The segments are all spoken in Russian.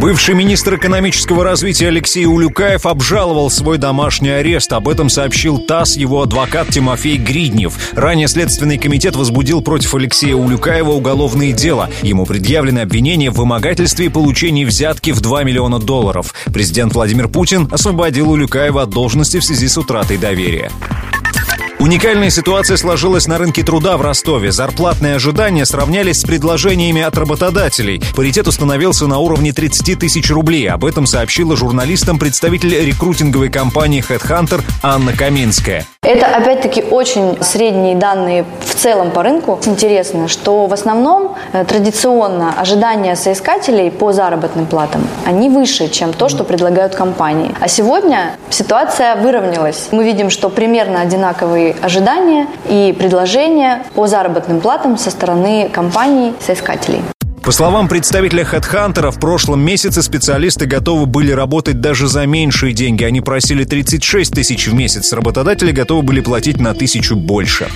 Бывший министр экономического развития Алексей Улюкаев обжаловал свой домашний арест. Об этом сообщил ТАСС его адвокат Тимофей Гриднев. Ранее Следственный комитет возбудил против Алексея Улюкаева уголовное дело. Ему предъявлены обвинения в вымогательстве и получении взятки в 2 миллиона долларов. Президент Владимир Путин освободил Улюкаева от должности в связи с утратой доверия. Уникальная ситуация сложилась на рынке труда в Ростове. Зарплатные ожидания сравнялись с предложениями от работодателей. Паритет установился на уровне 30 тысяч рублей. Об этом сообщила журналистам представитель рекрутинговой компании HeadHunter Анна Каминская. Это, опять-таки, очень средние данные в целом по рынку. Интересно, что в основном э, традиционно ожидания соискателей по заработным платам, они выше, чем то, что предлагают компании. А сегодня ситуация выровнялась. Мы видим, что примерно одинаковые ожидания и предложения по заработным платам со стороны компаний соискателей. По словам представителя HeadHunter, в прошлом месяце специалисты готовы были работать даже за меньшие деньги. Они просили 36 тысяч в месяц. Работодатели готовы были платить на тысячу больше.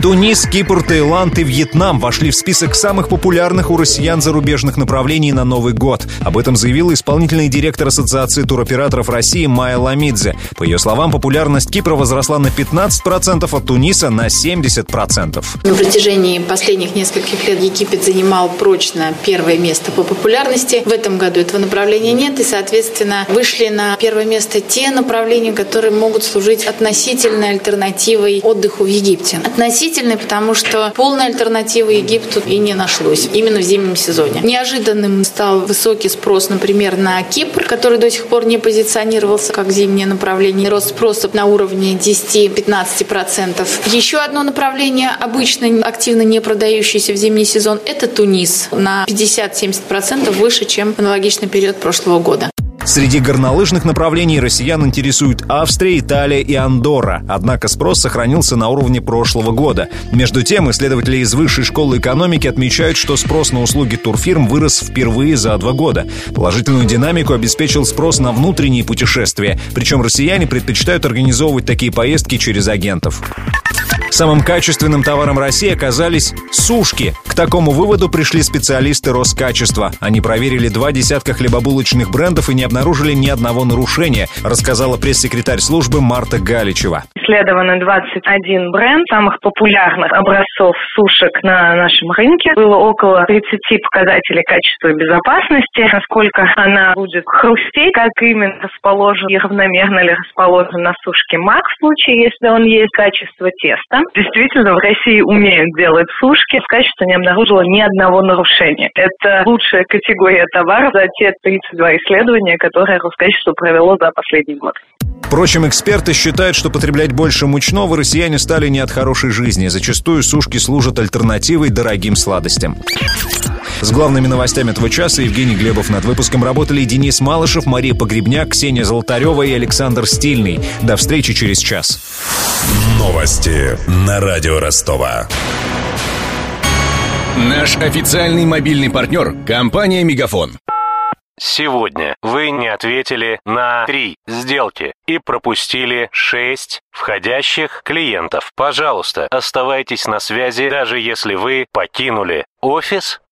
Тунис, Кипр, Таиланд и Вьетнам вошли в список самых популярных у россиян зарубежных направлений на Новый год. Об этом заявила исполнительный директор Ассоциации туроператоров России Майя Ламидзе. По ее словам, популярность Кипра возросла на 15%, а Туниса на 70%. На протяжении последних нескольких лет Египет занимал прочно первое место по популярности. В этом году этого направления нет, и, соответственно, вышли на первое место те направления, которые могут служить относительной альтернативой отдыху в Египте. Относительно относительной, потому что полной альтернативы Египту и не нашлось, именно в зимнем сезоне. Неожиданным стал высокий спрос, например, на Кипр, который до сих пор не позиционировался как зимнее направление. Рост спроса на уровне 10-15%. Еще одно направление, обычно активно не продающееся в зимний сезон, это Тунис. На 50-70% выше, чем аналогичный период прошлого года. Среди горнолыжных направлений россиян интересуют Австрия, Италия и Андорра. Однако спрос сохранился на уровне прошлого года. Между тем, исследователи из Высшей школы экономики отмечают, что спрос на услуги турфирм вырос впервые за два года. Положительную динамику обеспечил спрос на внутренние путешествия. Причем россияне предпочитают организовывать такие поездки через агентов. Самым качественным товаром России оказались сушки. К такому выводу пришли специалисты Роскачества. Они проверили два десятка хлебобулочных брендов и не обнаружили ни одного нарушения, рассказала пресс-секретарь службы Марта Галичева. Исследовано 21 бренд самых популярных образцов сушек на нашем рынке. Было около 30 показателей качества и безопасности, насколько она будет хрустеть, как именно расположен и равномерно ли расположен на сушке мак в случае, если он есть качество теста Действительно, в России умеют делать сушки. С качеством не обнаружила ни одного нарушения. Это лучшая категория товаров за те 32 исследования, которые Роскачество провело за последний год. Впрочем, эксперты считают, что потреблять больше мучного россияне стали не от хорошей жизни. Зачастую сушки служат альтернативой дорогим сладостям. С главными новостями этого часа Евгений Глебов над выпуском работали Денис Малышев, Мария Погребняк, Ксения Золотарева и Александр Стильный. До встречи через час. Новости на радио Ростова. Наш официальный мобильный партнер – компания «Мегафон». Сегодня вы не ответили на три сделки и пропустили шесть входящих клиентов. Пожалуйста, оставайтесь на связи, даже если вы покинули офис